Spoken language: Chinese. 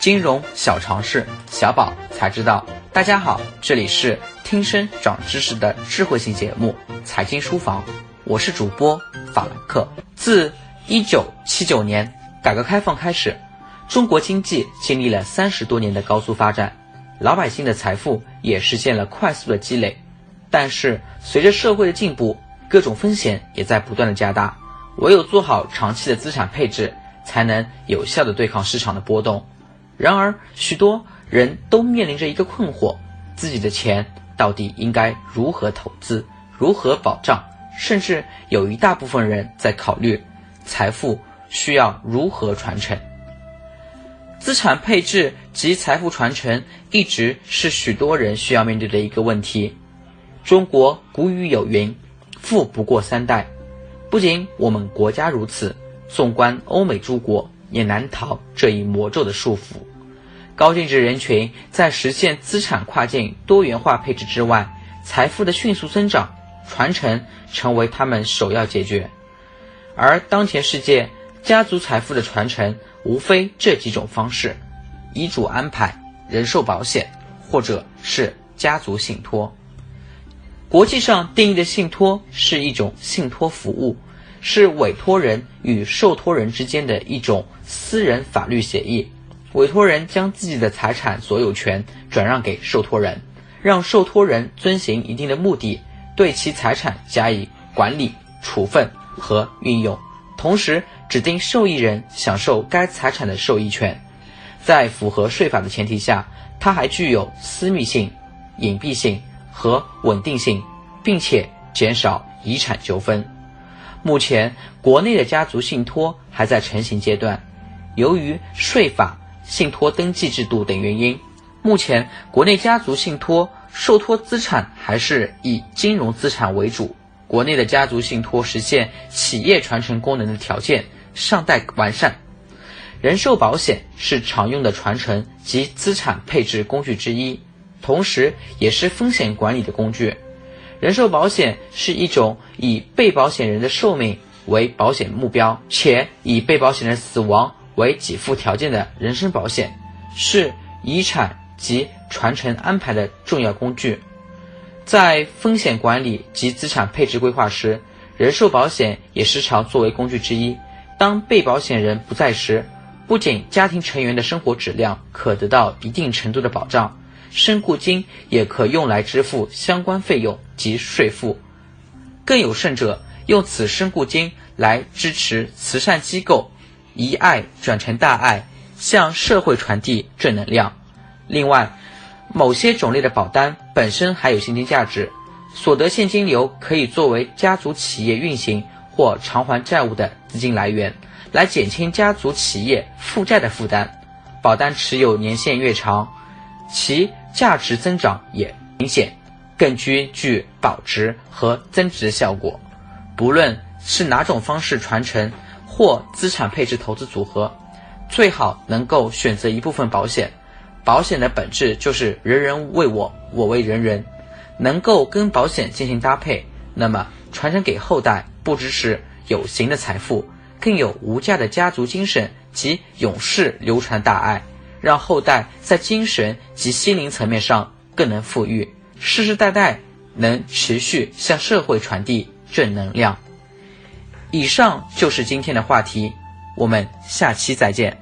金融小常识，小宝才知道。大家好，这里是听声长知识的智慧型节目《财经书房》，我是主播法兰克。自一九七九年改革开放开始，中国经济经历了三十多年的高速发展，老百姓的财富也实现了快速的积累。但是，随着社会的进步，各种风险也在不断的加大。唯有做好长期的资产配置，才能有效的对抗市场的波动。然而，许多人都面临着一个困惑：自己的钱到底应该如何投资、如何保障？甚至有一大部分人在考虑财富需要如何传承。资产配置及财富传承一直是许多人需要面对的一个问题。中国古语有云：“富不过三代。”不仅我们国家如此，纵观欧美诸国，也难逃这一魔咒的束缚。高净值人群在实现资产跨境多元化配置之外，财富的迅速增长、传承成为他们首要解决。而当前世界家族财富的传承，无非这几种方式：遗嘱安排、人寿保险，或者是家族信托。国际上定义的信托是一种信托服务，是委托人与受托人之间的一种私人法律协议。委托人将自己的财产所有权转让给受托人，让受托人遵循一定的目的，对其财产加以管理、处分和运用，同时指定受益人享受该财产的受益权。在符合税法的前提下，它还具有私密性、隐蔽性和稳定性，并且减少遗产纠纷。目前，国内的家族信托还在成型阶段，由于税法。信托登记制度等原因，目前国内家族信托受托资产还是以金融资产为主。国内的家族信托实现企业传承功能的条件尚待完善。人寿保险是常用的传承及资产配置工具之一，同时也是风险管理的工具。人寿保险是一种以被保险人的寿命为保险目标，且以被保险人死亡。为给付条件的人身保险，是遗产及传承安排的重要工具。在风险管理及资产配置规划时，人寿保险也时常作为工具之一。当被保险人不在时，不仅家庭成员的生活质量可得到一定程度的保障，身故金也可用来支付相关费用及税负。更有甚者，用此身故金来支持慈善机构。以爱转成大爱，向社会传递正能量。另外，某些种类的保单本身还有现金价值，所得现金流可以作为家族企业运行或偿还债务的资金来源，来减轻家族企业负债的负担。保单持有年限越长，其价值增长也明显，更具具保值和增值效果。不论是哪种方式传承。或资产配置投资组合，最好能够选择一部分保险。保险的本质就是人人为我，我为人人。能够跟保险进行搭配，那么传承给后代不只是有形的财富，更有无价的家族精神及永世流传大爱，让后代在精神及心灵层面上更能富裕，世世代代能持续向社会传递正能量。以上就是今天的话题，我们下期再见。